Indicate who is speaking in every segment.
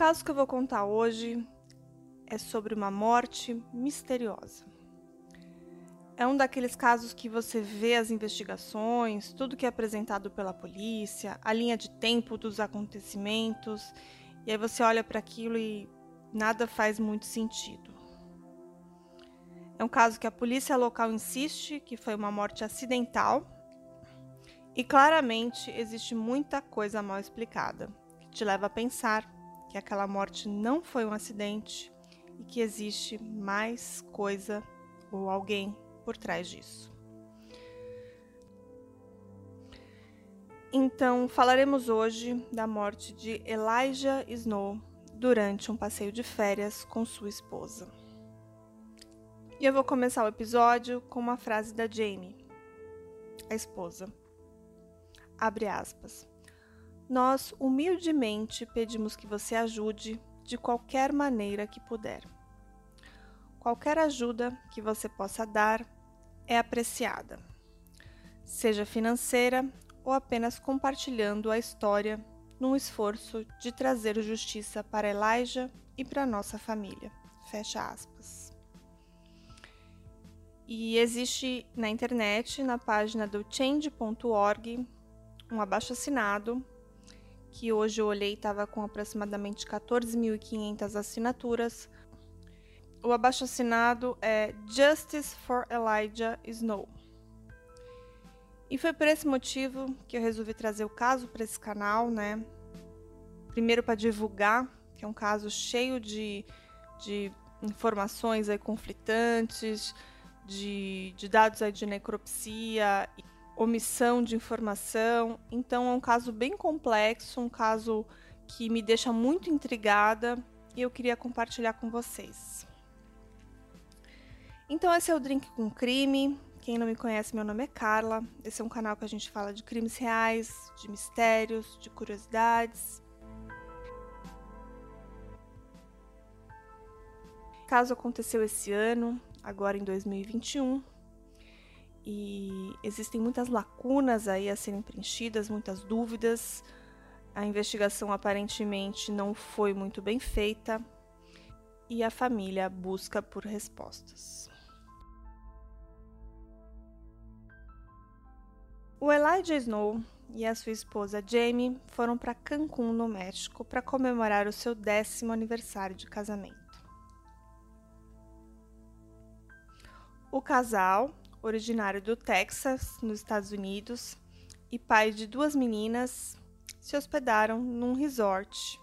Speaker 1: caso que eu vou contar hoje é sobre uma morte misteriosa. É um daqueles casos que você vê as investigações, tudo que é apresentado pela polícia, a linha de tempo dos acontecimentos, e aí você olha para aquilo e nada faz muito sentido. É um caso que a polícia local insiste que foi uma morte acidental e claramente existe muita coisa mal explicada, que te leva a pensar que aquela morte não foi um acidente e que existe mais coisa ou alguém por trás disso. Então, falaremos hoje da morte de Elijah Snow durante um passeio de férias com sua esposa. E eu vou começar o episódio com uma frase da Jamie, a esposa. Abre aspas. Nós humildemente pedimos que você ajude de qualquer maneira que puder. Qualquer ajuda que você possa dar é apreciada, seja financeira ou apenas compartilhando a história num esforço de trazer justiça para Elijah e para nossa família. Fecha aspas. E existe na internet, na página do change.org, um abaixo assinado que hoje eu olhei estava com aproximadamente 14.500 assinaturas. O abaixo assinado é Justice for Elijah Snow. E foi por esse motivo que eu resolvi trazer o caso para esse canal, né? Primeiro para divulgar, que é um caso cheio de, de informações aí conflitantes, de, de dados aí de necropsia omissão de informação. Então é um caso bem complexo, um caso que me deixa muito intrigada e eu queria compartilhar com vocês. Então esse é o Drink com Crime. Quem não me conhece, meu nome é Carla. Esse é um canal que a gente fala de crimes reais, de mistérios, de curiosidades. O caso aconteceu esse ano, agora em 2021, e existem muitas lacunas aí a serem preenchidas, muitas dúvidas. A investigação aparentemente não foi muito bem feita e a família busca por respostas. O Elijah Snow e a sua esposa Jamie foram para Cancún, no México, para comemorar o seu décimo aniversário de casamento. O casal originário do Texas, nos Estados Unidos, e pai de duas meninas, se hospedaram num resort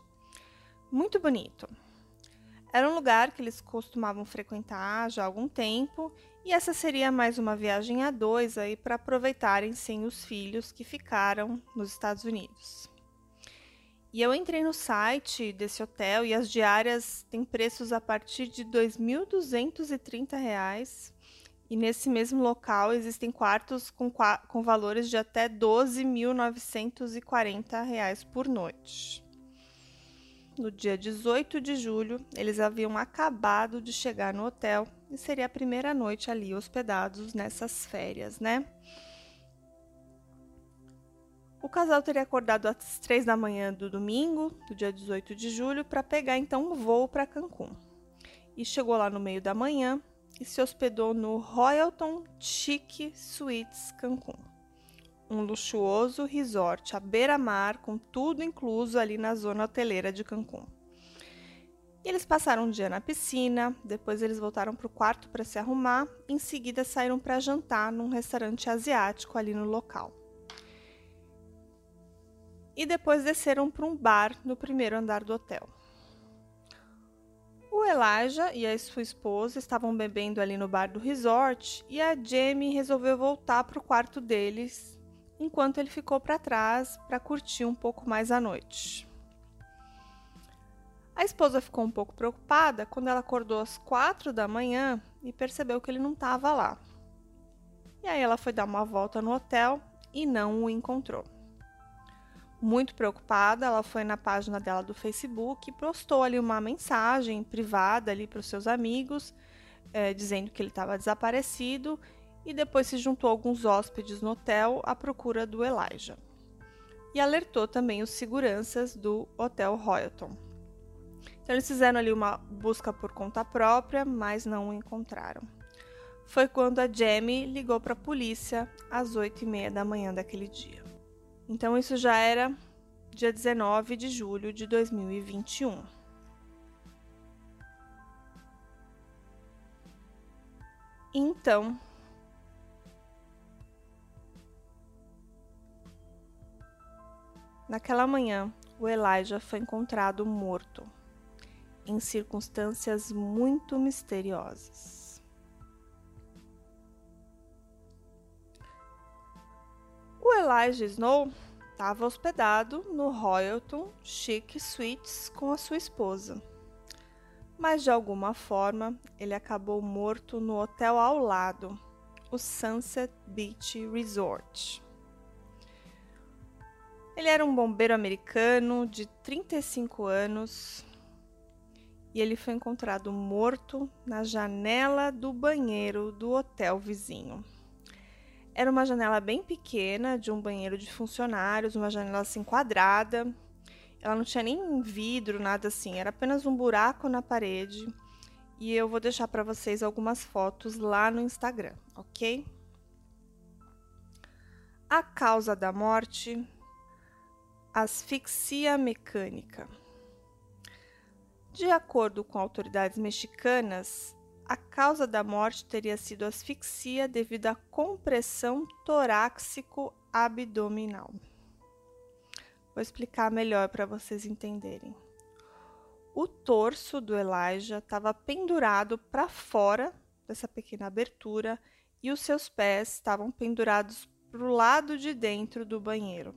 Speaker 1: muito bonito. Era um lugar que eles costumavam frequentar já há algum tempo, e essa seria mais uma viagem a dois aí para aproveitarem sem os filhos que ficaram nos Estados Unidos. E eu entrei no site desse hotel e as diárias têm preços a partir de R$ 2.230 e nesse mesmo local existem quartos com, com valores de até R$ 12.940 por noite. No dia 18 de julho, eles haviam acabado de chegar no hotel e seria a primeira noite ali hospedados nessas férias, né? O casal teria acordado às três da manhã do domingo, do dia 18 de julho, para pegar então um voo para Cancún. E chegou lá no meio da manhã, e se hospedou no Royalton Chic Suites Cancún, um luxuoso resort à beira-mar com tudo incluso ali na zona hoteleira de Cancún. Eles passaram um dia na piscina, depois eles voltaram para o quarto para se arrumar, em seguida saíram para jantar num restaurante asiático ali no local. E depois desceram para um bar no primeiro andar do hotel. O Elijah e a sua esposa estavam bebendo ali no bar do resort e a Jamie resolveu voltar para o quarto deles, enquanto ele ficou para trás para curtir um pouco mais a noite. A esposa ficou um pouco preocupada quando ela acordou às quatro da manhã e percebeu que ele não estava lá. E aí ela foi dar uma volta no hotel e não o encontrou. Muito preocupada, ela foi na página dela do Facebook e postou ali uma mensagem privada ali para os seus amigos, é, dizendo que ele estava desaparecido e depois se juntou a alguns hóspedes no hotel à procura do Elijah. E alertou também os seguranças do Hotel Royalton. Então eles fizeram ali uma busca por conta própria, mas não o encontraram. Foi quando a Jamie ligou para a polícia às 8 e meia da manhã daquele dia. Então isso já era dia 19 de julho de 2021. Então, naquela manhã, o Elijah foi encontrado morto, em circunstâncias muito misteriosas. O Elijah Snow estava hospedado no Royalton Chic Suites com a sua esposa. Mas de alguma forma ele acabou morto no hotel ao lado, o Sunset Beach Resort. Ele era um bombeiro americano de 35 anos e ele foi encontrado morto na janela do banheiro do hotel vizinho. Era uma janela bem pequena, de um banheiro de funcionários, uma janela assim quadrada. Ela não tinha nem vidro, nada assim, era apenas um buraco na parede. E eu vou deixar para vocês algumas fotos lá no Instagram, ok? A causa da morte: asfixia mecânica. De acordo com autoridades mexicanas, a causa da morte teria sido asfixia devido à compressão torácico-abdominal. Vou explicar melhor para vocês entenderem. O torso do Elijah estava pendurado para fora dessa pequena abertura e os seus pés estavam pendurados para o lado de dentro do banheiro.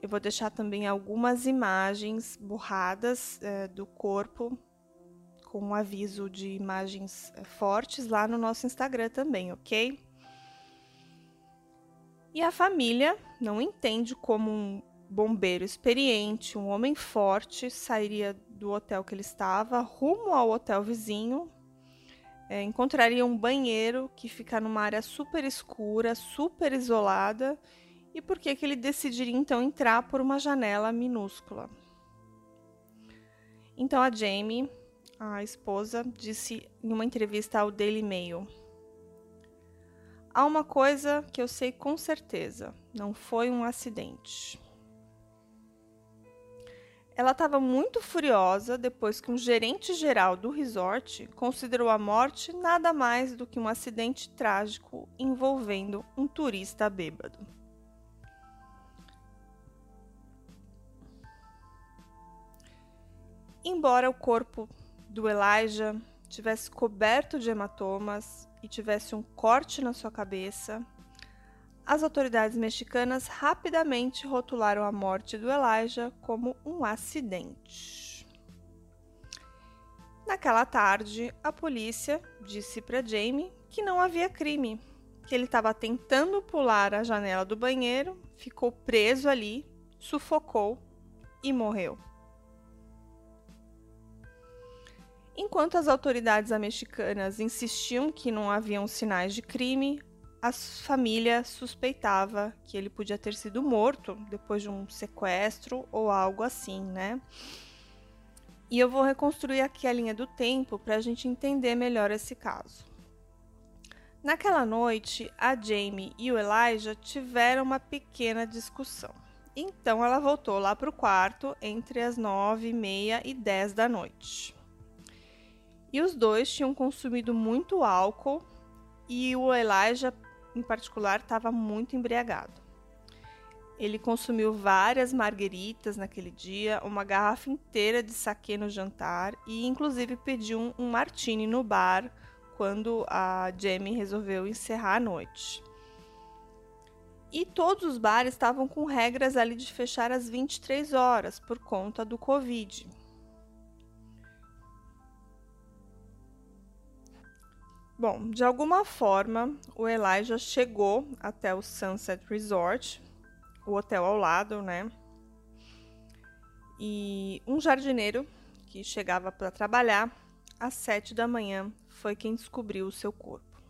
Speaker 1: Eu vou deixar também algumas imagens borradas é, do corpo com um aviso de imagens eh, fortes lá no nosso Instagram também, ok? E a família não entende como um bombeiro experiente, um homem forte, sairia do hotel que ele estava rumo ao hotel vizinho. É, encontraria um banheiro que fica numa área super escura, super isolada, e por que, que ele decidiria então entrar por uma janela minúscula? Então a Jamie a esposa disse em uma entrevista ao Daily Mail: Há uma coisa que eu sei com certeza: não foi um acidente. Ela estava muito furiosa depois que um gerente geral do resort considerou a morte nada mais do que um acidente trágico envolvendo um turista bêbado. Embora o corpo do Elijah tivesse coberto de hematomas e tivesse um corte na sua cabeça, as autoridades mexicanas rapidamente rotularam a morte do Elijah como um acidente. Naquela tarde, a polícia disse para Jamie que não havia crime, que ele estava tentando pular a janela do banheiro, ficou preso ali, sufocou e morreu. Enquanto as autoridades mexicanas insistiam que não haviam sinais de crime, a família suspeitava que ele podia ter sido morto depois de um sequestro ou algo assim, né? E eu vou reconstruir aqui a linha do tempo para a gente entender melhor esse caso. Naquela noite, a Jamie e o Elijah tiveram uma pequena discussão. Então ela voltou lá para o quarto entre as nove e meia e dez da noite. E os dois tinham consumido muito álcool e o Elijah, em particular, estava muito embriagado. Ele consumiu várias margueritas naquele dia, uma garrafa inteira de saquê no jantar e, inclusive, pediu um, um martini no bar quando a Jamie resolveu encerrar a noite. E todos os bares estavam com regras ali de fechar às 23 horas por conta do Covid. Bom, de alguma forma, o Elijah chegou até o Sunset Resort, o hotel ao lado, né? E um jardineiro que chegava para trabalhar às sete da manhã foi quem descobriu o seu corpo.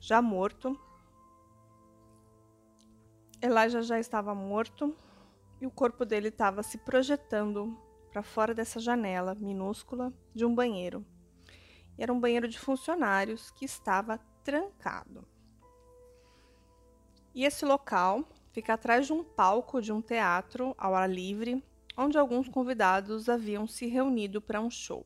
Speaker 1: Já morto, Elijah já estava morto e o corpo dele estava se projetando para fora dessa janela minúscula de um banheiro. Era um banheiro de funcionários que estava trancado. E esse local fica atrás de um palco de um teatro ao ar livre, onde alguns convidados haviam se reunido para um show.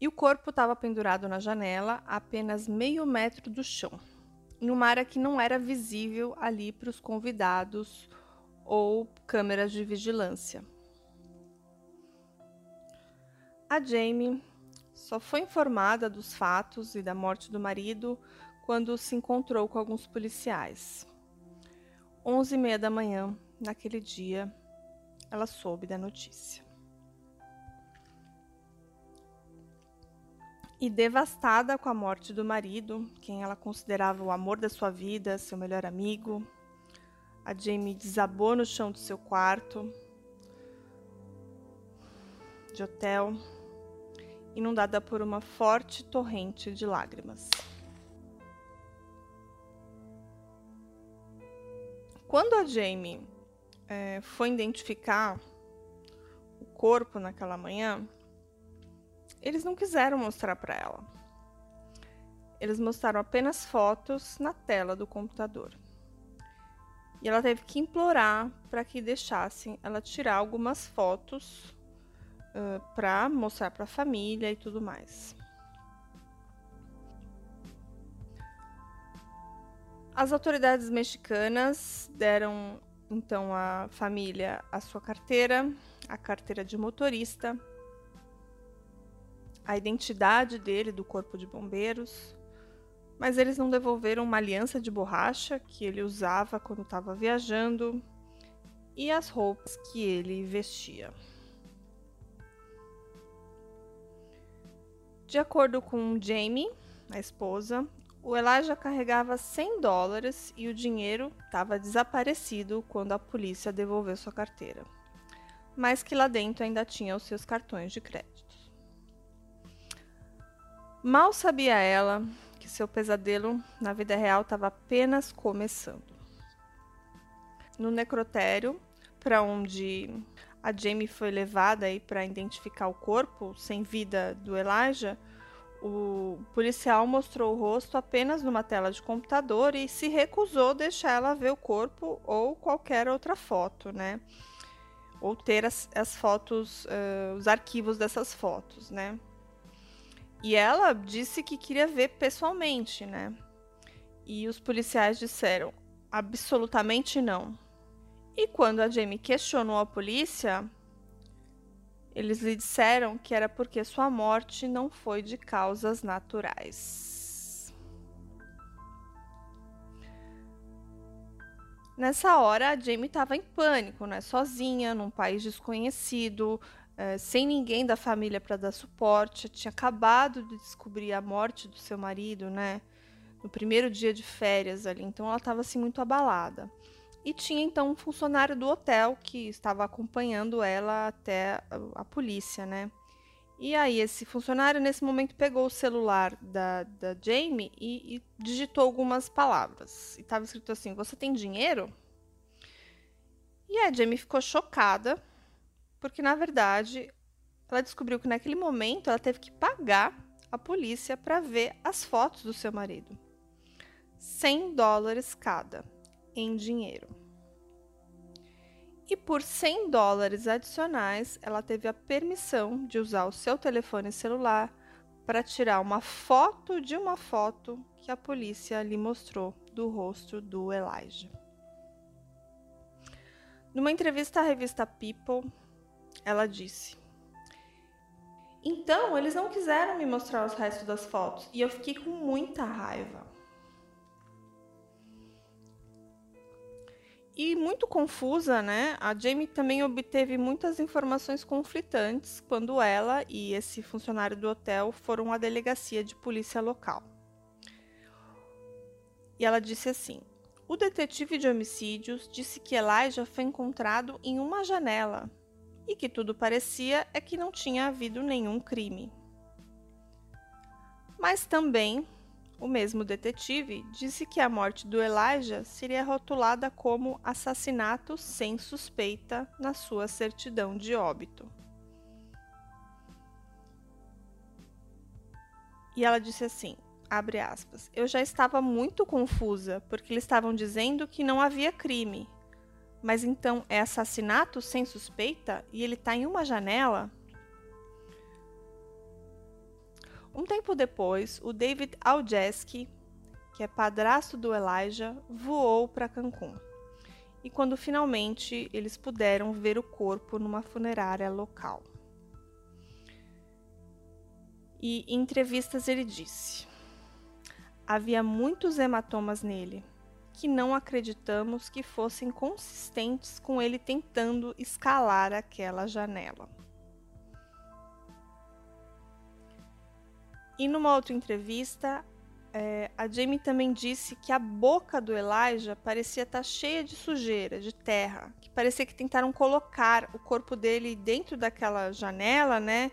Speaker 1: E o corpo estava pendurado na janela, a apenas meio metro do chão, em uma área que não era visível ali para os convidados ou câmeras de vigilância. A Jamie só foi informada dos fatos e da morte do marido quando se encontrou com alguns policiais. Onze e meia da manhã, naquele dia, ela soube da notícia. E devastada com a morte do marido, quem ela considerava o amor da sua vida, seu melhor amigo, a Jamie desabou no chão do seu quarto de hotel, inundada por uma forte torrente de lágrimas. Quando a Jamie é, foi identificar o corpo naquela manhã, eles não quiseram mostrar para ela. Eles mostraram apenas fotos na tela do computador. E ela teve que implorar para que deixassem ela tirar algumas fotos uh, para mostrar para a família e tudo mais. As autoridades mexicanas deram então à família a sua carteira, a carteira de motorista a identidade dele do corpo de bombeiros, mas eles não devolveram uma aliança de borracha que ele usava quando estava viajando e as roupas que ele vestia. De acordo com Jamie, a esposa, o Elijah carregava 100 dólares e o dinheiro estava desaparecido quando a polícia devolveu sua carteira, mas que lá dentro ainda tinha os seus cartões de crédito. Mal sabia ela que seu pesadelo na vida real estava apenas começando. No necrotério, para onde a Jamie foi levada aí para identificar o corpo sem vida do Elijah, o policial mostrou o rosto apenas numa tela de computador e se recusou deixar ela ver o corpo ou qualquer outra foto, né? Ou ter as, as fotos, uh, os arquivos dessas fotos, né? E ela disse que queria ver pessoalmente, né? E os policiais disseram absolutamente não. E quando a Jamie questionou a polícia, eles lhe disseram que era porque sua morte não foi de causas naturais. Nessa hora, a Jamie estava em pânico, né? Sozinha, num país desconhecido, é, sem ninguém da família para dar suporte. Tinha acabado de descobrir a morte do seu marido, né? No primeiro dia de férias ali. Então ela estava assim muito abalada. E tinha então um funcionário do hotel que estava acompanhando ela até a, polícia, né? E aí esse funcionário nesse momento pegou o celular da, da Jamie e, e digitou algumas palavras. E estava escrito assim: "Você tem dinheiro?" E a Jamie ficou chocada porque na verdade ela descobriu que naquele momento ela teve que pagar a polícia para ver as fotos do seu marido. 100 dólares cada em dinheiro. E por 100 dólares adicionais, ela teve a permissão de usar o seu telefone celular para tirar uma foto de uma foto que a polícia lhe mostrou do rosto do Elijah. Numa entrevista à revista People, ela disse: Então, eles não quiseram me mostrar os restos das fotos e eu fiquei com muita raiva. E muito confusa, né? A Jamie também obteve muitas informações conflitantes quando ela e esse funcionário do hotel foram à delegacia de polícia local. E ela disse assim: O detetive de homicídios disse que Elijah foi encontrado em uma janela e que tudo parecia é que não tinha havido nenhum crime. Mas também o mesmo detetive disse que a morte do Elijah seria rotulada como assassinato sem suspeita na sua certidão de óbito. E ela disse assim: abre aspas. Eu já estava muito confusa, porque eles estavam dizendo que não havia crime. Mas então é assassinato sem suspeita e ele está em uma janela? Um tempo depois, o David Aljeski, que é padrasto do Elijah, voou para Cancún. E quando finalmente eles puderam ver o corpo numa funerária local. E em entrevistas ele disse: Havia muitos hematomas nele, que não acreditamos que fossem consistentes com ele tentando escalar aquela janela. E numa outra entrevista, é, a Jamie também disse que a boca do Elijah parecia estar tá cheia de sujeira, de terra, que parecia que tentaram colocar o corpo dele dentro daquela janela, né?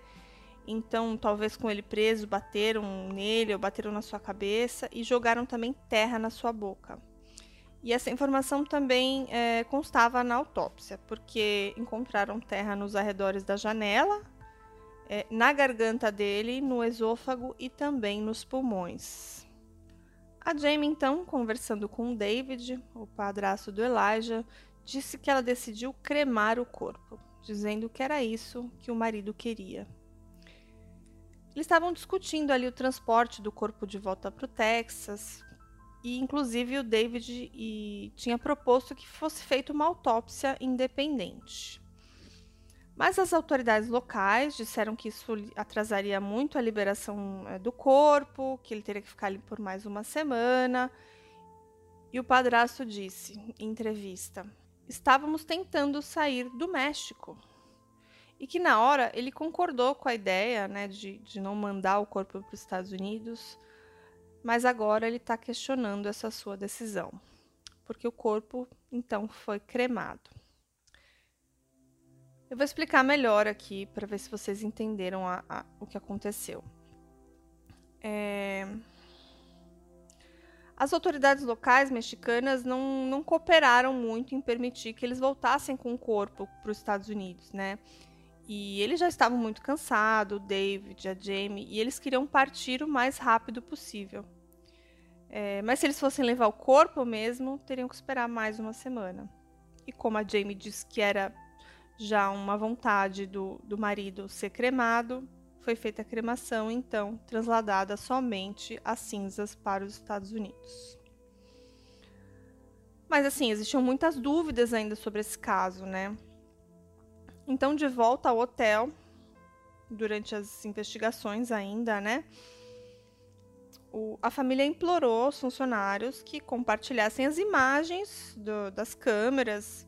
Speaker 1: Então, talvez com ele preso, bateram nele ou bateram na sua cabeça e jogaram também terra na sua boca. E essa informação também é, constava na autópsia, porque encontraram terra nos arredores da janela, é, na garganta dele, no esôfago e também nos pulmões. A Jamie, então, conversando com David, o padrasto do Elijah, disse que ela decidiu cremar o corpo, dizendo que era isso que o marido queria. Eles estavam discutindo ali o transporte do corpo de volta para o Texas, e inclusive o David e, tinha proposto que fosse feita uma autópsia independente. Mas as autoridades locais disseram que isso atrasaria muito a liberação é, do corpo, que ele teria que ficar ali por mais uma semana. E o padrasto disse, em entrevista, estávamos tentando sair do México. E que na hora ele concordou com a ideia né, de, de não mandar o corpo para os Estados Unidos, mas agora ele está questionando essa sua decisão, porque o corpo então foi cremado. Eu vou explicar melhor aqui para ver se vocês entenderam a, a, o que aconteceu. É... As autoridades locais mexicanas não, não cooperaram muito em permitir que eles voltassem com o corpo para os Estados Unidos, né? E eles já estavam muito cansados, o David, a Jamie, e eles queriam partir o mais rápido possível. É, mas se eles fossem levar o corpo mesmo, teriam que esperar mais uma semana. E como a Jamie disse que era já uma vontade do, do marido ser cremado, foi feita a cremação, então trasladada somente as cinzas para os Estados Unidos. Mas assim, existiam muitas dúvidas ainda sobre esse caso, né? Então, de volta ao hotel, durante as investigações ainda, né? O, a família implorou aos funcionários que compartilhassem as imagens do, das câmeras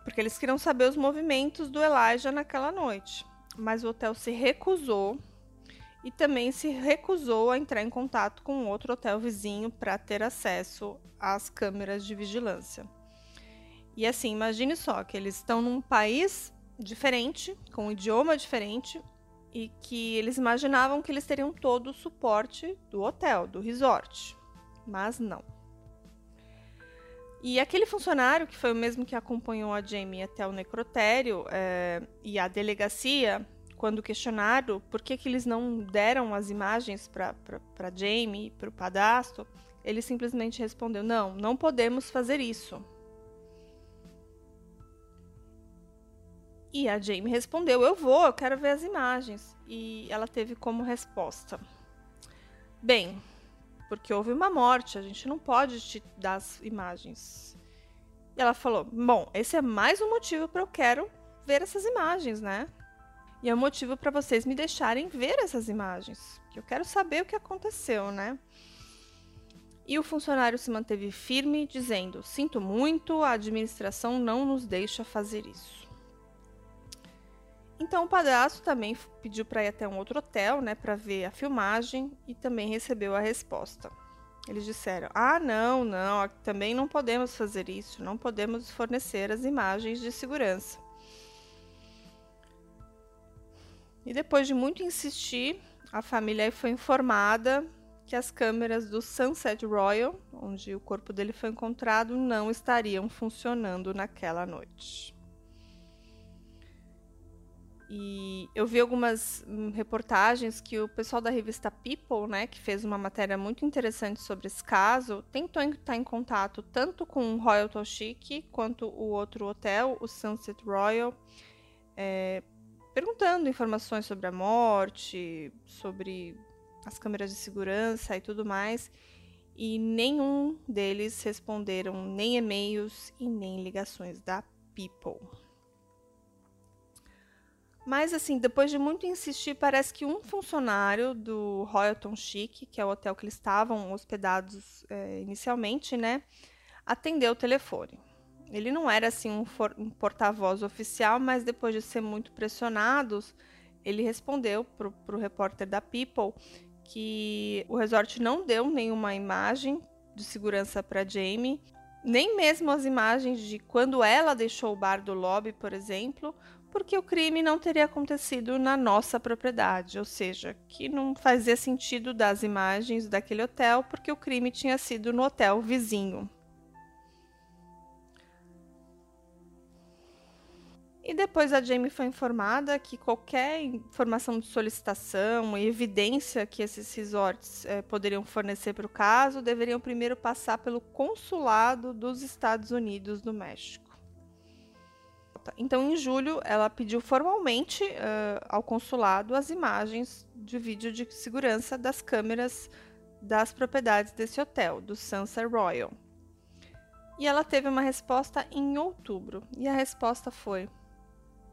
Speaker 1: porque eles queriam saber os movimentos do Elijah naquela noite. Mas o hotel se recusou e também se recusou a entrar em contato com outro hotel vizinho para ter acesso às câmeras de vigilância. E assim, imagine só que eles estão num país diferente, com um idioma diferente, e que eles imaginavam que eles teriam todo o suporte do hotel, do resort. Mas não. E aquele funcionário, que foi o mesmo que acompanhou a Jamie até o necrotério é, e a delegacia, quando questionado por que, que eles não deram as imagens para Jamie para o padastro, ele simplesmente respondeu: Não, não podemos fazer isso. E a Jamie respondeu: Eu vou, eu quero ver as imagens. E ela teve como resposta: Bem, porque houve uma morte, a gente não pode te dar as imagens. E ela falou: Bom, esse é mais um motivo para eu quero ver essas imagens, né? E é um motivo para vocês me deixarem ver essas imagens, eu quero saber o que aconteceu, né? E o funcionário se manteve firme, dizendo: Sinto muito, a administração não nos deixa fazer isso. Então o padrasto também pediu para ir até um outro hotel, né, para ver a filmagem e também recebeu a resposta. Eles disseram: "Ah, não, não, também não podemos fazer isso, não podemos fornecer as imagens de segurança". E depois de muito insistir, a família foi informada que as câmeras do Sunset Royal, onde o corpo dele foi encontrado, não estariam funcionando naquela noite. E eu vi algumas hum, reportagens que o pessoal da revista People, né, que fez uma matéria muito interessante sobre esse caso, tentou estar em contato tanto com o Royal Toshiki quanto o outro hotel, o Sunset Royal, é, perguntando informações sobre a morte, sobre as câmeras de segurança e tudo mais. E nenhum deles responderam nem e-mails e nem ligações da People. Mas, assim, depois de muito insistir, parece que um funcionário do Royalton Chic, que é o hotel que eles estavam hospedados é, inicialmente, né, atendeu o telefone. Ele não era, assim, um, um porta-voz oficial, mas depois de ser muito pressionados, ele respondeu para o repórter da People que o resort não deu nenhuma imagem de segurança para Jamie, nem mesmo as imagens de quando ela deixou o bar do lobby, por exemplo, porque o crime não teria acontecido na nossa propriedade, ou seja, que não fazia sentido das imagens daquele hotel, porque o crime tinha sido no hotel vizinho. E depois a Jamie foi informada que qualquer informação de solicitação e evidência que esses resorts eh, poderiam fornecer para o caso deveriam primeiro passar pelo consulado dos Estados Unidos do México. Então, em julho, ela pediu formalmente uh, ao consulado as imagens de vídeo de segurança das câmeras das propriedades desse hotel, do Sunset Royal. E ela teve uma resposta em outubro, e a resposta foi: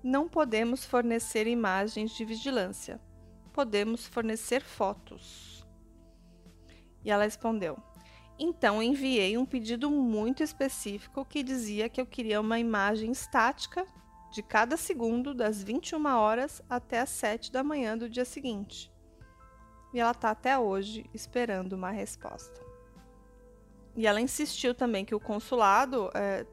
Speaker 1: Não podemos fornecer imagens de vigilância, podemos fornecer fotos. E ela respondeu: então enviei um pedido muito específico que dizia que eu queria uma imagem estática de cada segundo das 21 horas até as 7 da manhã do dia seguinte. E ela está até hoje esperando uma resposta. E ela insistiu também que o consulado é,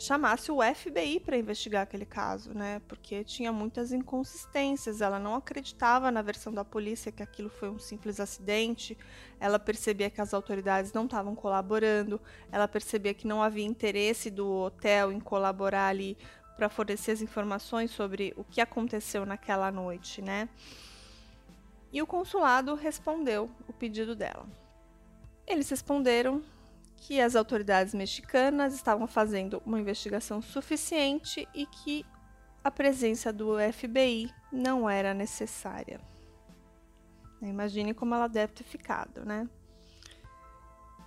Speaker 1: chamasse o FBI para investigar aquele caso, né? Porque tinha muitas inconsistências. Ela não acreditava na versão da polícia que aquilo foi um simples acidente. Ela percebia que as autoridades não estavam colaborando. Ela percebia que não havia interesse do hotel em colaborar ali para fornecer as informações sobre o que aconteceu naquela noite, né? E o consulado respondeu o pedido dela. Eles responderam que as autoridades mexicanas estavam fazendo uma investigação suficiente e que a presença do FBI não era necessária. Imagine como ela deve ter ficado, né?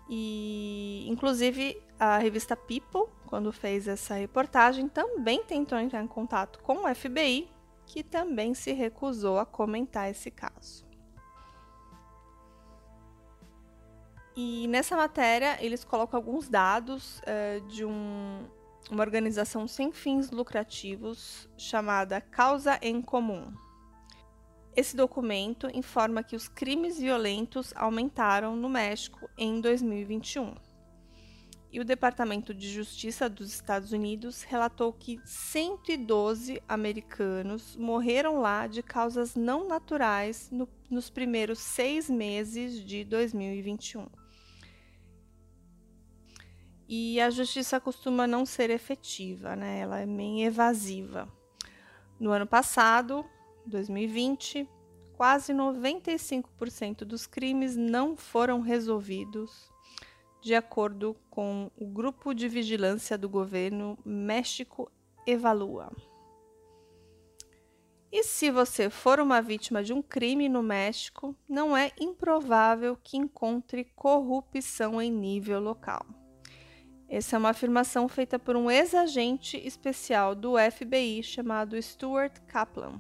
Speaker 1: E, inclusive, a revista People, quando fez essa reportagem, também tentou entrar em contato com o FBI, que também se recusou a comentar esse caso. E nessa matéria eles colocam alguns dados uh, de um, uma organização sem fins lucrativos chamada Causa em Comum. Esse documento informa que os crimes violentos aumentaram no México em 2021. E o Departamento de Justiça dos Estados Unidos relatou que 112 americanos morreram lá de causas não naturais no, nos primeiros seis meses de 2021 e a justiça costuma não ser efetiva, né? Ela é meio evasiva. No ano passado, 2020, quase 95% dos crimes não foram resolvidos, de acordo com o grupo de vigilância do governo México Evalua. E se você for uma vítima de um crime no México, não é improvável que encontre corrupção em nível local. Essa é uma afirmação feita por um ex-agente especial do FBI chamado Stuart Kaplan.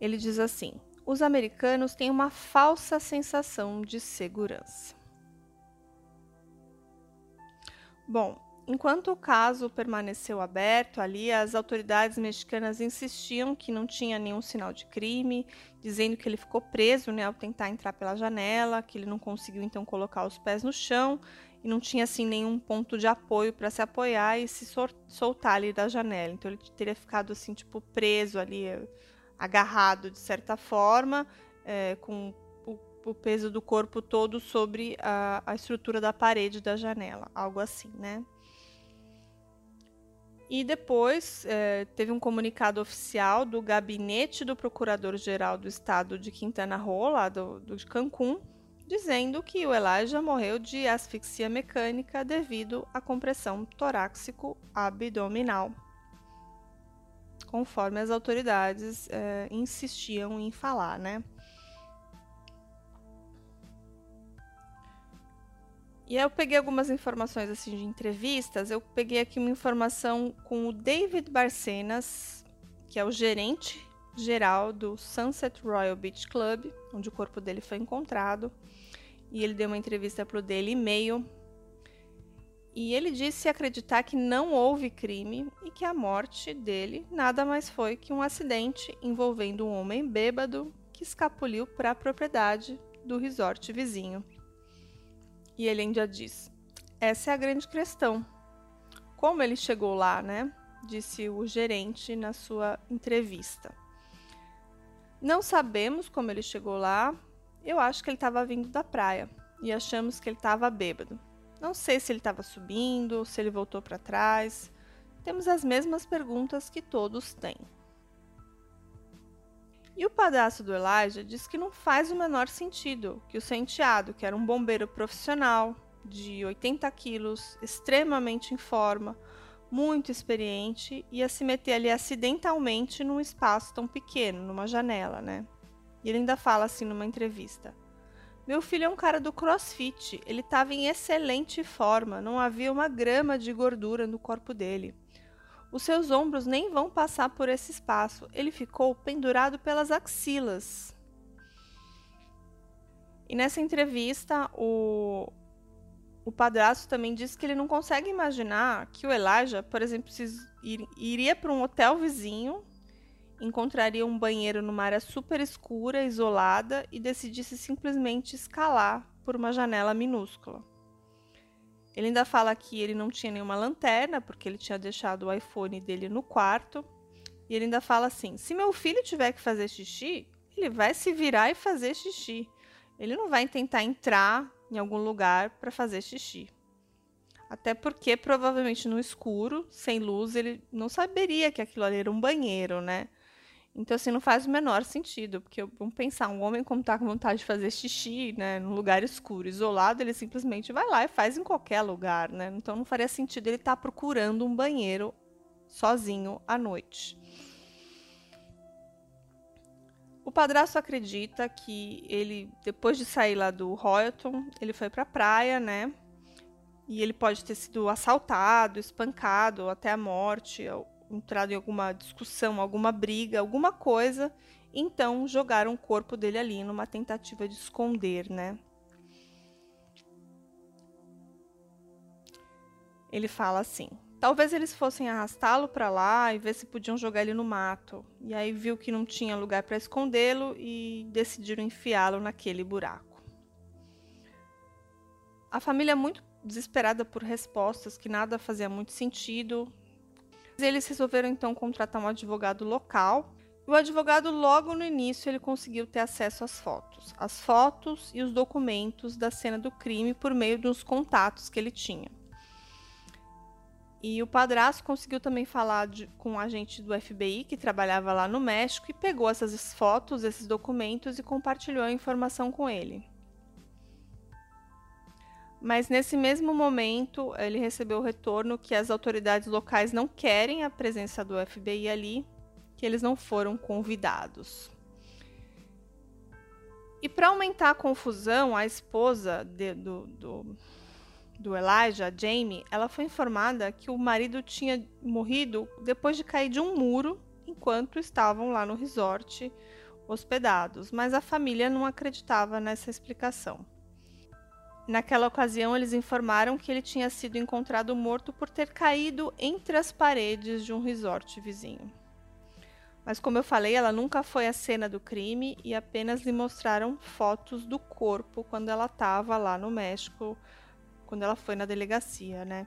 Speaker 1: Ele diz assim: os americanos têm uma falsa sensação de segurança. Bom, enquanto o caso permaneceu aberto ali, as autoridades mexicanas insistiam que não tinha nenhum sinal de crime, dizendo que ele ficou preso né, ao tentar entrar pela janela, que ele não conseguiu então colocar os pés no chão e não tinha assim nenhum ponto de apoio para se apoiar e se soltar ali da janela. Então ele teria ficado assim tipo preso ali, agarrado de certa forma, é, com o o peso do corpo todo sobre a, a estrutura da parede da janela, algo assim, né? E depois é, teve um comunicado oficial do gabinete do Procurador-Geral do Estado de Quintana Roo, lá do, do Cancún, dizendo que o Elijah morreu de asfixia mecânica devido à compressão torácico-abdominal, conforme as autoridades é, insistiam em falar, né? E aí eu peguei algumas informações assim de entrevistas. Eu peguei aqui uma informação com o David Barcenas, que é o gerente geral do Sunset Royal Beach Club, onde o corpo dele foi encontrado. E ele deu uma entrevista para o Daily Mail. E ele disse acreditar que não houve crime e que a morte dele nada mais foi que um acidente envolvendo um homem bêbado que escapuliu para a propriedade do resort vizinho. E ele ainda diz: essa é a grande questão. Como ele chegou lá, né? Disse o gerente na sua entrevista. Não sabemos como ele chegou lá. Eu acho que ele estava vindo da praia e achamos que ele estava bêbado. Não sei se ele estava subindo, se ele voltou para trás. Temos as mesmas perguntas que todos têm. E o padrasto do Elijah diz que não faz o menor sentido que o Senteado, que era um bombeiro profissional, de 80 quilos, extremamente em forma, muito experiente, ia se meter ali acidentalmente num espaço tão pequeno, numa janela, né? E ele ainda fala assim numa entrevista. Meu filho é um cara do crossfit, ele estava em excelente forma, não havia uma grama de gordura no corpo dele. Os seus ombros nem vão passar por esse espaço. Ele ficou pendurado pelas axilas. E nessa entrevista, o, o padrasto também disse que ele não consegue imaginar que o Elijah, por exemplo, ir, iria para um hotel vizinho, encontraria um banheiro numa área super escura, isolada, e decidisse simplesmente escalar por uma janela minúscula. Ele ainda fala que ele não tinha nenhuma lanterna, porque ele tinha deixado o iPhone dele no quarto. E ele ainda fala assim: se meu filho tiver que fazer xixi, ele vai se virar e fazer xixi. Ele não vai tentar entrar em algum lugar para fazer xixi. Até porque, provavelmente no escuro, sem luz, ele não saberia que aquilo ali era um banheiro, né? Então, assim, não faz o menor sentido, porque vamos pensar, um homem como tá com vontade de fazer xixi, né, num lugar escuro, isolado, ele simplesmente vai lá e faz em qualquer lugar, né? Então não faria sentido ele estar tá procurando um banheiro sozinho à noite. O padrasto acredita que ele, depois de sair lá do Royalton, ele foi para a praia, né? E ele pode ter sido assaltado, espancado até a morte, entrado em alguma discussão, alguma briga, alguma coisa, então jogaram o corpo dele ali numa tentativa de esconder, né? Ele fala assim: talvez eles fossem arrastá-lo para lá e ver se podiam jogar ele no mato. E aí viu que não tinha lugar para escondê-lo e decidiram enfiá-lo naquele buraco. A família é muito desesperada por respostas que nada fazia muito sentido, eles resolveram então contratar um advogado local. O advogado, logo no início, ele conseguiu ter acesso às fotos, as fotos e os documentos da cena do crime por meio dos contatos que ele tinha. E o padrasto conseguiu também falar de, com um agente do FBI que trabalhava lá no México e pegou essas fotos, esses documentos e compartilhou a informação com ele. Mas nesse mesmo momento, ele recebeu o retorno que as autoridades locais não querem a presença do FBI ali, que eles não foram convidados. E para aumentar a confusão, a esposa de, do, do, do Elijah, Jamie, ela foi informada que o marido tinha morrido depois de cair de um muro enquanto estavam lá no resort hospedados, mas a família não acreditava nessa explicação. Naquela ocasião, eles informaram que ele tinha sido encontrado morto por ter caído entre as paredes de um resort vizinho. Mas, como eu falei, ela nunca foi à cena do crime e apenas lhe mostraram fotos do corpo quando ela estava lá no México, quando ela foi na delegacia, né?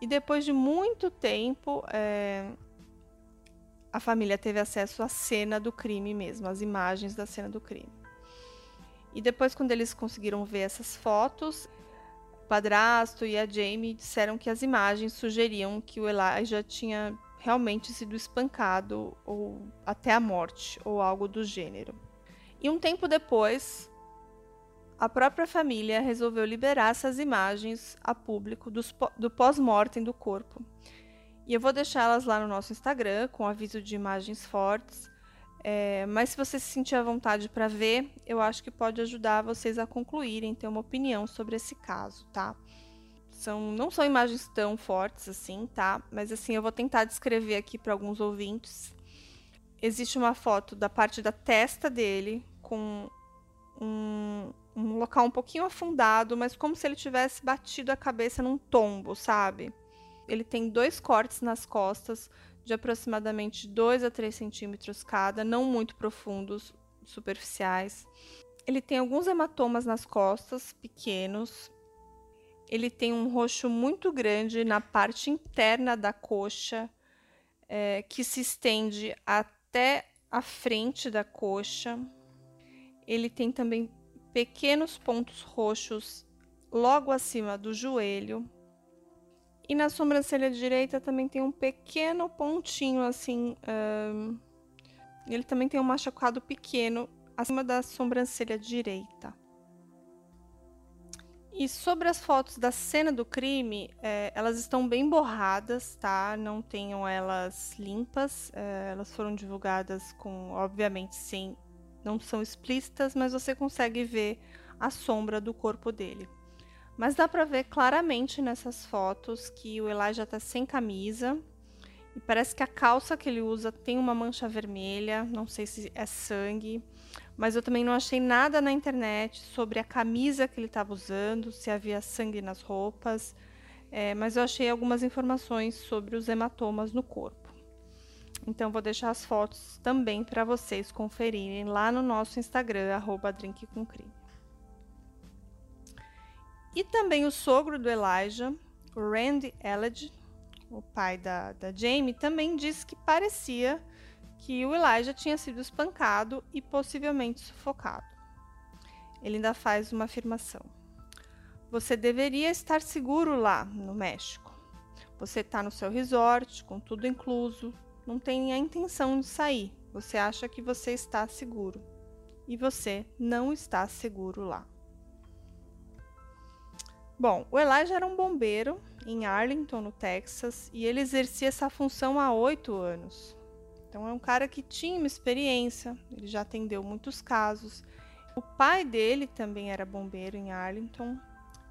Speaker 1: E depois de muito tempo, é, a família teve acesso à cena do crime mesmo, às imagens da cena do crime. E depois, quando eles conseguiram ver essas fotos, o padrasto e a Jamie disseram que as imagens sugeriam que o Elijah tinha realmente sido espancado ou até a morte ou algo do gênero. E um tempo depois, a própria família resolveu liberar essas imagens a público dos, do pós-mortem do corpo. E eu vou deixá-las lá no nosso Instagram com aviso de imagens fortes. É, mas se você se sentir à vontade para ver, eu acho que pode ajudar vocês a concluírem, ter uma opinião sobre esse caso, tá? São, não são imagens tão fortes assim, tá? Mas assim, eu vou tentar descrever aqui para alguns ouvintes. Existe uma foto da parte da testa dele com um, um local um pouquinho afundado, mas como se ele tivesse batido a cabeça num tombo, sabe? Ele tem dois cortes nas costas, de aproximadamente 2 a 3 centímetros cada, não muito profundos, superficiais. Ele tem alguns hematomas nas costas, pequenos. Ele tem um roxo muito grande na parte interna da coxa, é, que se estende até a frente da coxa. Ele tem também pequenos pontos roxos logo acima do joelho. E na sobrancelha direita também tem um pequeno pontinho assim. Ele também tem um machucado pequeno acima da sobrancelha direita. E sobre as fotos da cena do crime, é, elas estão bem borradas, tá? Não tenham elas limpas. É, elas foram divulgadas com, obviamente, sem não são explícitas, mas você consegue ver a sombra do corpo dele. Mas dá para ver claramente nessas fotos que o Elijah está sem camisa. E parece que a calça que ele usa tem uma mancha vermelha, não sei se é sangue, mas eu também não achei nada na internet sobre a camisa que ele estava usando, se havia sangue nas roupas, é, mas eu achei algumas informações sobre os hematomas no corpo. Então vou deixar as fotos também para vocês conferirem lá no nosso Instagram, arroba E também o sogro do Elijah, o Randy Elledge, o pai da, da Jamie, também disse que parecia que o Elijah tinha sido espancado e possivelmente sufocado. Ele ainda faz uma afirmação. Você deveria estar seguro lá no México. Você está no seu resort, com tudo incluso, não tem a intenção de sair. Você acha que você está seguro. E você não está seguro lá. Bom, o Elijah era um bombeiro em Arlington, no Texas, e ele exercia essa função há oito anos. Então é um cara que tinha uma experiência, ele já atendeu muitos casos. O pai dele também era bombeiro em Arlington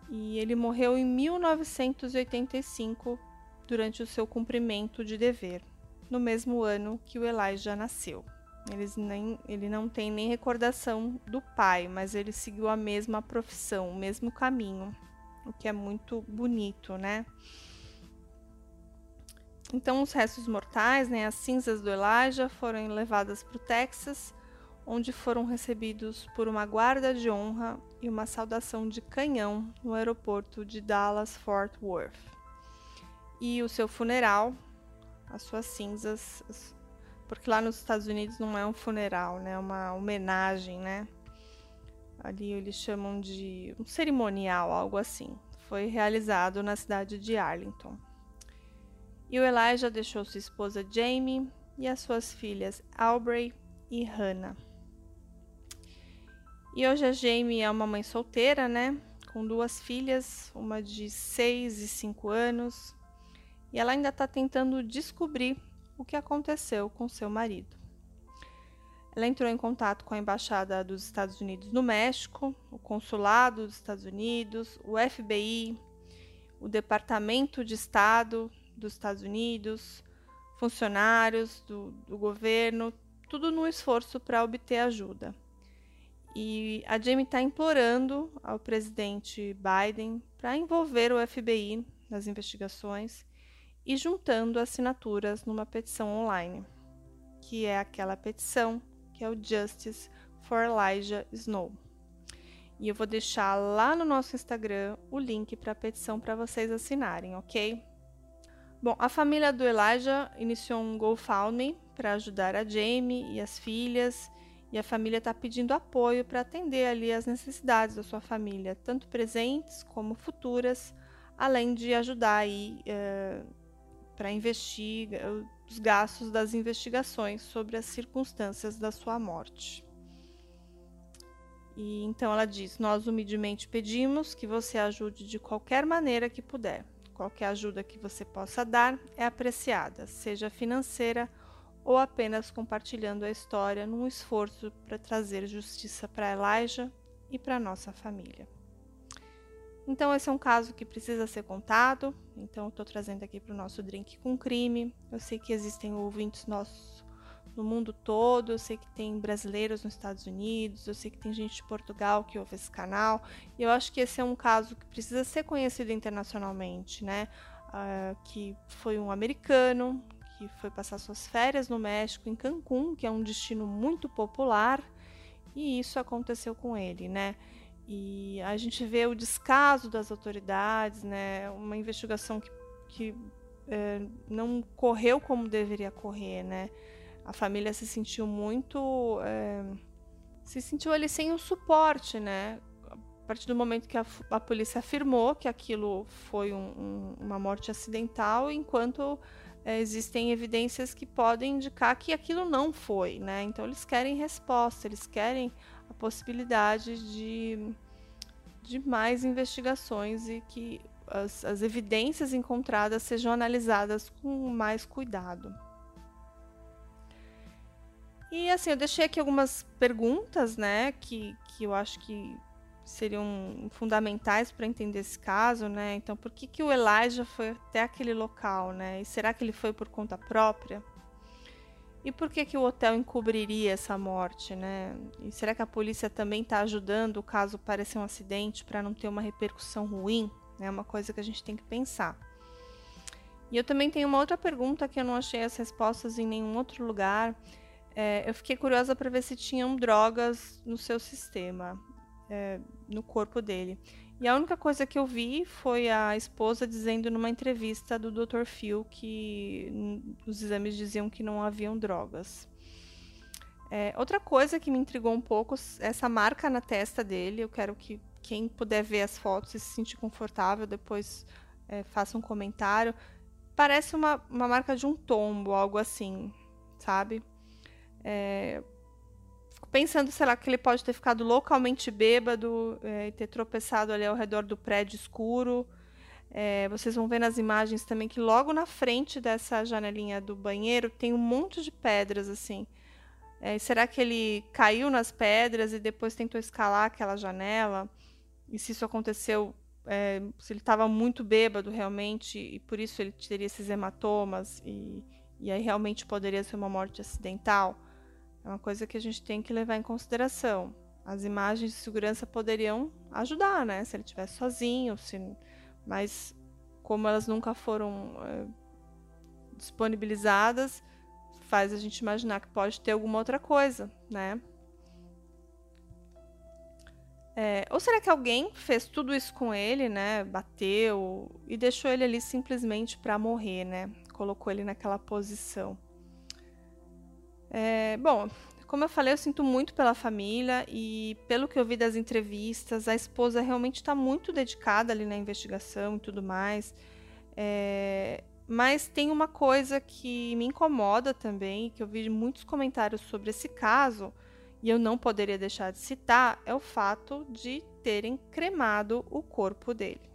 Speaker 1: e ele morreu em 1985 durante o seu cumprimento de dever no mesmo ano que o Elijah nasceu. Eles nem, ele não tem nem recordação do pai, mas ele seguiu a mesma profissão, o mesmo caminho, o que é muito bonito, né? Então, os restos mortais, né, as cinzas do Elijah, foram levadas para o Texas, onde foram recebidos por uma guarda de honra e uma saudação de canhão no aeroporto de Dallas Fort Worth. E o seu funeral as suas cinzas, porque lá nos Estados Unidos não é um funeral, né? É uma homenagem, né? Ali eles chamam de um cerimonial, algo assim. Foi realizado na cidade de Arlington. E o Elijah deixou sua esposa Jamie e as suas filhas Aubrey e Hannah. E hoje a Jamie é uma mãe solteira, né? Com duas filhas, uma de 6 e 5 anos e ela ainda está tentando descobrir o que aconteceu com seu marido. Ela entrou em contato com a Embaixada dos Estados Unidos no México, o Consulado dos Estados Unidos, o FBI, o Departamento de Estado dos Estados Unidos, funcionários do, do governo, tudo no esforço para obter ajuda. E a Jamie está implorando ao presidente Biden para envolver o FBI nas investigações e juntando assinaturas numa petição online, que é aquela petição que é o Justice for Elijah Snow. E eu vou deixar lá no nosso Instagram o link para a petição para vocês assinarem, ok? Bom, a família do Elijah iniciou um GoFundMe para ajudar a Jamie e as filhas e a família está pedindo apoio para atender ali as necessidades da sua família, tanto presentes como futuras, além de ajudar aí é, para investir os gastos das investigações sobre as circunstâncias da sua morte. E então ela diz: Nós humildemente pedimos que você ajude de qualquer maneira que puder. Qualquer ajuda que você possa dar é apreciada, seja financeira ou apenas compartilhando a história num esforço para trazer justiça para Elijah e para nossa família. Então, esse é um caso que precisa ser contado. Então, estou trazendo aqui para o nosso Drink com Crime. Eu sei que existem ouvintes nossos no mundo todo, eu sei que tem brasileiros nos Estados Unidos, eu sei que tem gente de Portugal que ouve esse canal. E eu acho que esse é um caso que precisa ser conhecido internacionalmente, né? Uh, que foi um americano que foi passar suas férias no México, em Cancún, que é um destino muito popular, e isso aconteceu com ele, né? E a gente vê o descaso das autoridades, né? Uma investigação que, que é, não correu como deveria correr, né? A família se sentiu muito. É, se sentiu ali sem o suporte, né? A partir do momento que a, a polícia afirmou que aquilo foi um, um, uma morte acidental, enquanto é, existem evidências que podem indicar que aquilo não foi, né? Então eles querem resposta, eles querem a possibilidade de, de mais investigações e que as, as evidências encontradas sejam analisadas com mais cuidado. E assim, eu deixei aqui algumas perguntas, né, que, que eu acho que seriam fundamentais para entender esse caso, né? Então, por que, que o Elijah foi até aquele local, né? E será que ele foi por conta própria? E por que, que o hotel encobriria essa morte, né? E será que a polícia também está ajudando caso pareça um acidente para não ter uma repercussão ruim? É uma coisa que a gente tem que pensar. E eu também tenho uma outra pergunta que eu não achei as respostas em nenhum outro lugar. É, eu fiquei curiosa para ver se tinham drogas no seu sistema é, no corpo dele. E a única coisa que eu vi foi a esposa dizendo numa entrevista do Dr. Phil que os exames diziam que não haviam drogas. É, outra coisa que me intrigou um pouco essa marca na testa dele. Eu quero que quem puder ver as fotos e se sentir confortável depois é, faça um comentário. Parece uma, uma marca de um tombo, algo assim, sabe? É, pensando, sei lá, que ele pode ter ficado localmente bêbado é, e ter tropeçado ali ao redor do prédio escuro. É, vocês vão ver nas imagens também que logo na frente dessa janelinha do banheiro tem um monte de pedras assim. É, será que ele caiu nas pedras e depois tentou escalar aquela janela? E se isso aconteceu, é, se ele estava muito bêbado realmente e por isso ele teria esses hematomas e, e aí realmente poderia ser uma morte acidental? É uma coisa que a gente tem que levar em consideração. As imagens de segurança poderiam ajudar, né? Se ele estivesse sozinho, se... mas como elas nunca foram é, disponibilizadas, faz a gente imaginar que pode ter alguma outra coisa, né? É, ou será que alguém fez tudo isso com ele, né? Bateu e deixou ele ali simplesmente para morrer, né? Colocou ele naquela posição. É, bom, como eu falei, eu sinto muito pela família e pelo que eu vi das entrevistas, a esposa realmente está muito dedicada ali na investigação e tudo mais. É, mas tem uma coisa que me incomoda também, que eu vi muitos comentários sobre esse caso, e eu não poderia deixar de citar, é o fato de terem cremado o corpo dele.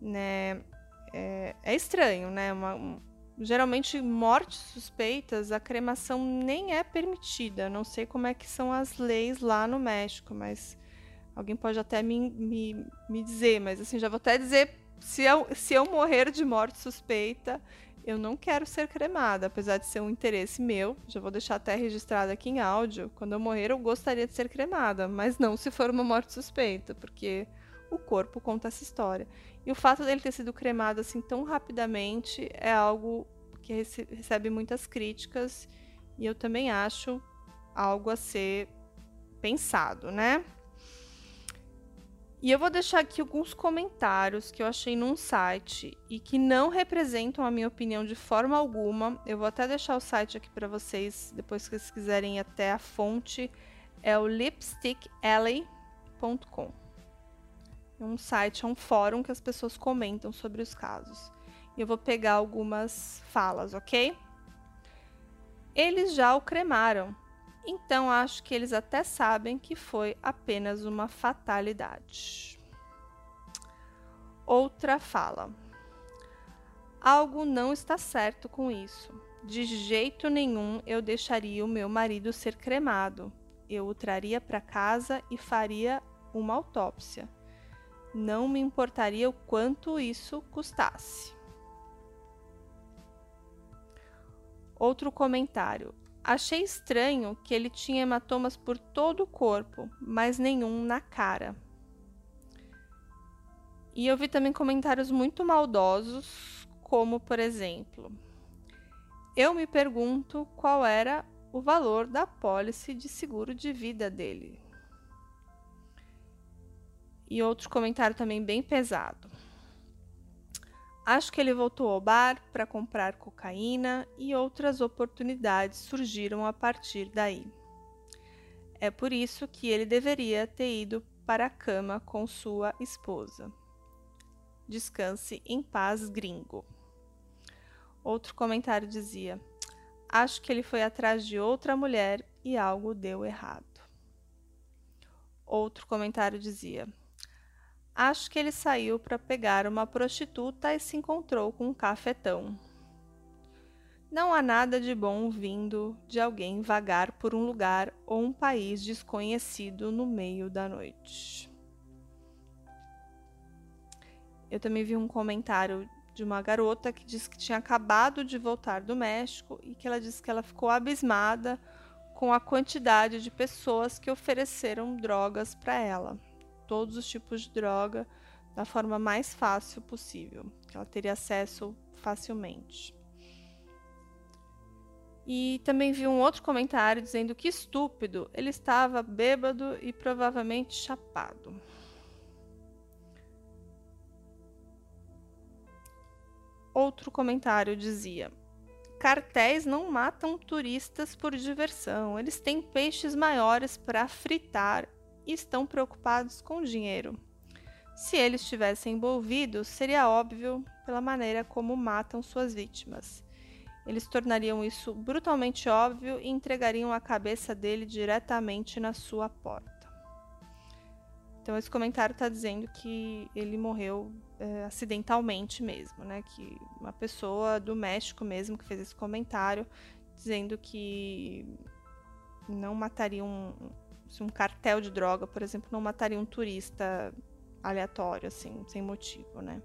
Speaker 1: Né? É, é estranho, né? Uma, geralmente mortes suspeitas, a cremação nem é permitida. Não sei como é que são as leis lá no México, mas alguém pode até me, me, me dizer, mas assim, já vou até dizer, se eu, se eu morrer de morte suspeita, eu não quero ser cremada, apesar de ser um interesse meu. Já vou deixar até registrado aqui em áudio. Quando eu morrer, eu gostaria de ser cremada, mas não se for uma morte suspeita, porque o corpo conta essa história. E o fato dele ter sido cremado assim tão rapidamente é algo que recebe muitas críticas e eu também acho algo a ser pensado, né? E eu vou deixar aqui alguns comentários que eu achei num site e que não representam a minha opinião de forma alguma. Eu vou até deixar o site aqui para vocês, depois que vocês quiserem ir até a fonte. É o lipstickalley.com. Um site, é um fórum que as pessoas comentam sobre os casos. E eu vou pegar algumas falas, ok? Eles já o cremaram, então acho que eles até sabem que foi apenas uma fatalidade. Outra fala. Algo não está certo com isso. De jeito nenhum eu deixaria o meu marido ser cremado. Eu o traria para casa e faria uma autópsia. Não me importaria o quanto isso custasse. Outro comentário. Achei estranho que ele tinha hematomas por todo o corpo, mas nenhum na cara. E eu vi também comentários muito maldosos, como por exemplo: Eu me pergunto qual era o valor da pólice de seguro de vida dele. E outro comentário também bem pesado. Acho que ele voltou ao bar para comprar cocaína e outras oportunidades surgiram a partir daí. É por isso que ele deveria ter ido para a cama com sua esposa. Descanse em paz, gringo. Outro comentário dizia: Acho que ele foi atrás de outra mulher e algo deu errado. Outro comentário dizia: Acho que ele saiu para pegar uma prostituta e se encontrou com um cafetão. Não há nada de bom vindo de alguém vagar por um lugar ou um país desconhecido no meio da noite. Eu também vi um comentário de uma garota que disse que tinha acabado de voltar do México e que ela disse que ela ficou abismada com a quantidade de pessoas que ofereceram drogas para ela todos os tipos de droga da forma mais fácil possível, que ela teria acesso facilmente. E também vi um outro comentário dizendo que estúpido, ele estava bêbado e provavelmente chapado. Outro comentário dizia: Cartéis não matam turistas por diversão, eles têm peixes maiores para fritar estão preocupados com dinheiro. Se eles estivessem envolvidos, seria óbvio pela maneira como matam suas vítimas. Eles tornariam isso brutalmente óbvio e entregariam a cabeça dele diretamente na sua porta. Então esse comentário está dizendo que ele morreu é, acidentalmente mesmo, né? Que uma pessoa do México mesmo que fez esse comentário dizendo que não mataria um, se um cartel de droga, por exemplo, não mataria um turista aleatório, assim, sem motivo, né?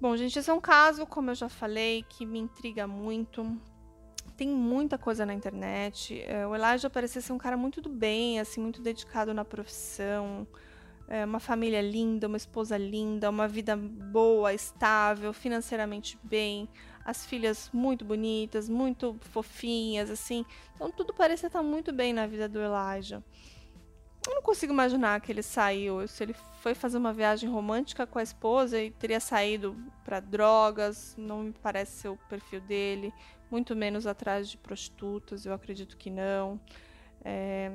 Speaker 1: Bom, gente, esse é um caso, como eu já falei, que me intriga muito. Tem muita coisa na internet. É, o Elijah parecia ser um cara muito do bem, assim, muito dedicado na profissão. É, uma família linda, uma esposa linda, uma vida boa, estável, financeiramente bem as filhas muito bonitas, muito fofinhas, assim. Então tudo parecia estar muito bem na vida do Elijah. Eu não consigo imaginar que ele saiu, se ele foi fazer uma viagem romântica com a esposa e teria saído para drogas, não me parece ser o perfil dele, muito menos atrás de prostitutas, eu acredito que não. É...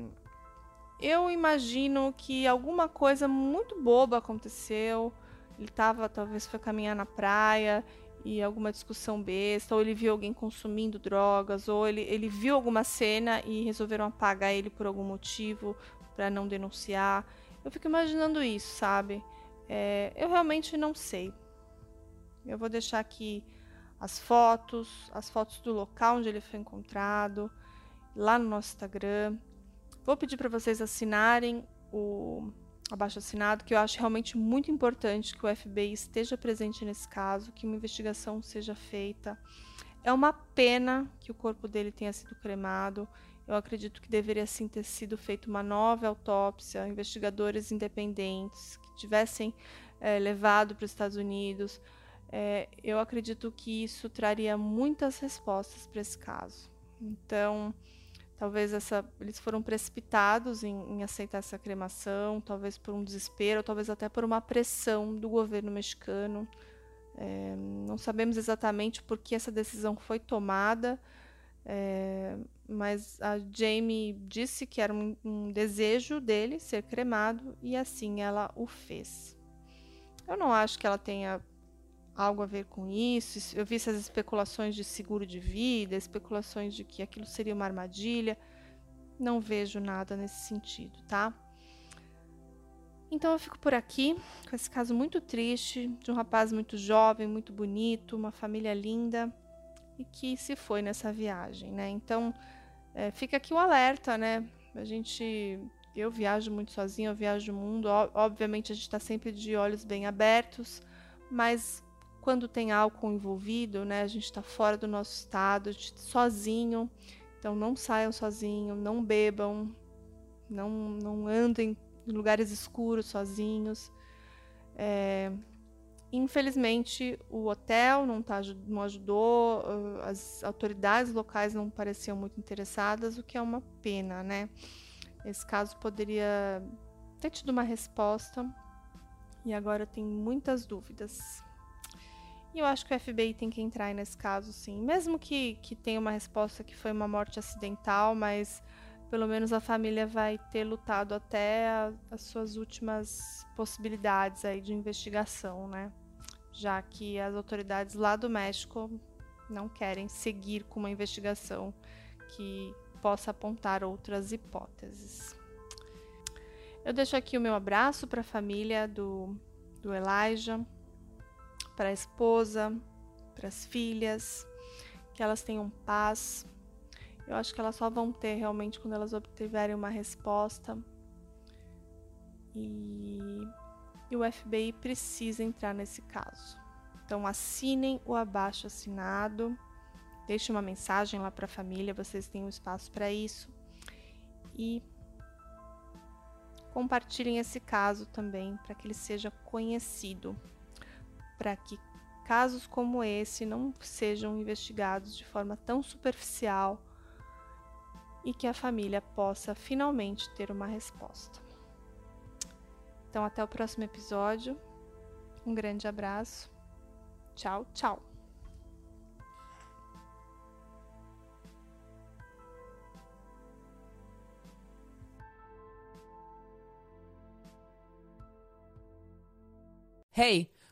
Speaker 1: Eu imagino que alguma coisa muito boba aconteceu. Ele estava, talvez foi caminhar na praia e alguma discussão besta, ou ele viu alguém consumindo drogas, ou ele, ele viu alguma cena e resolveram apagar ele por algum motivo para não denunciar. Eu fico imaginando isso, sabe? É, eu realmente não sei. Eu vou deixar aqui as fotos, as fotos do local onde ele foi encontrado, lá no nosso Instagram. Vou pedir para vocês assinarem o abaixo assinado, que eu acho realmente muito importante que o FBI esteja presente nesse caso, que uma investigação seja feita. É uma pena que o corpo dele tenha sido cremado. Eu acredito que deveria sim ter sido feita uma nova autópsia, investigadores independentes que tivessem é, levado para os Estados Unidos. É, eu acredito que isso traria muitas respostas para esse caso. Então, Talvez essa, eles foram precipitados em, em, aceitar essa cremação, talvez por um desespero, talvez até por uma pressão do governo mexicano. É, não sabemos exatamente por que essa decisão foi tomada, é, mas a Jamie disse que era um, um desejo dele ser cremado e assim ela o fez. Eu não acho que ela tenha algo a ver com isso. Eu vi essas especulações de seguro de vida, especulações de que aquilo seria uma armadilha. Não vejo nada nesse sentido, tá? Então eu fico por aqui com esse caso muito triste de um rapaz muito jovem, muito bonito, uma família linda e que se foi nessa viagem, né? Então é, fica aqui o um alerta, né? A gente, eu viajo muito sozinha, eu viajo o mundo. Obviamente a gente está sempre de olhos bem abertos, mas quando tem álcool envolvido, né, a gente está fora do nosso estado, sozinho, então não saiam sozinho, não bebam, não, não andem em lugares escuros sozinhos. É, infelizmente, o hotel não, tá, não ajudou, as autoridades locais não pareciam muito interessadas, o que é uma pena, né? Esse caso poderia ter tido uma resposta e agora tem muitas dúvidas. E eu acho que o FBI tem que entrar nesse caso, sim. Mesmo que, que tenha uma resposta que foi uma morte acidental, mas pelo menos a família vai ter lutado até a, as suas últimas possibilidades aí de investigação, né? Já que as autoridades lá do México não querem seguir com uma investigação que possa apontar outras hipóteses. Eu deixo aqui o meu abraço para a família do, do Elijah para a esposa, para as filhas, que elas tenham paz. Eu acho que elas só vão ter realmente quando elas obtiverem uma resposta. E, e o FBI precisa entrar nesse caso. Então assinem o abaixo assinado, deixe uma mensagem lá para a família, vocês têm um espaço para isso. E compartilhem esse caso também para que ele seja conhecido para que casos como esse não sejam investigados de forma tão superficial e que a família possa finalmente ter uma resposta. Então, até o próximo episódio. Um grande abraço. Tchau, tchau.
Speaker 2: Hey!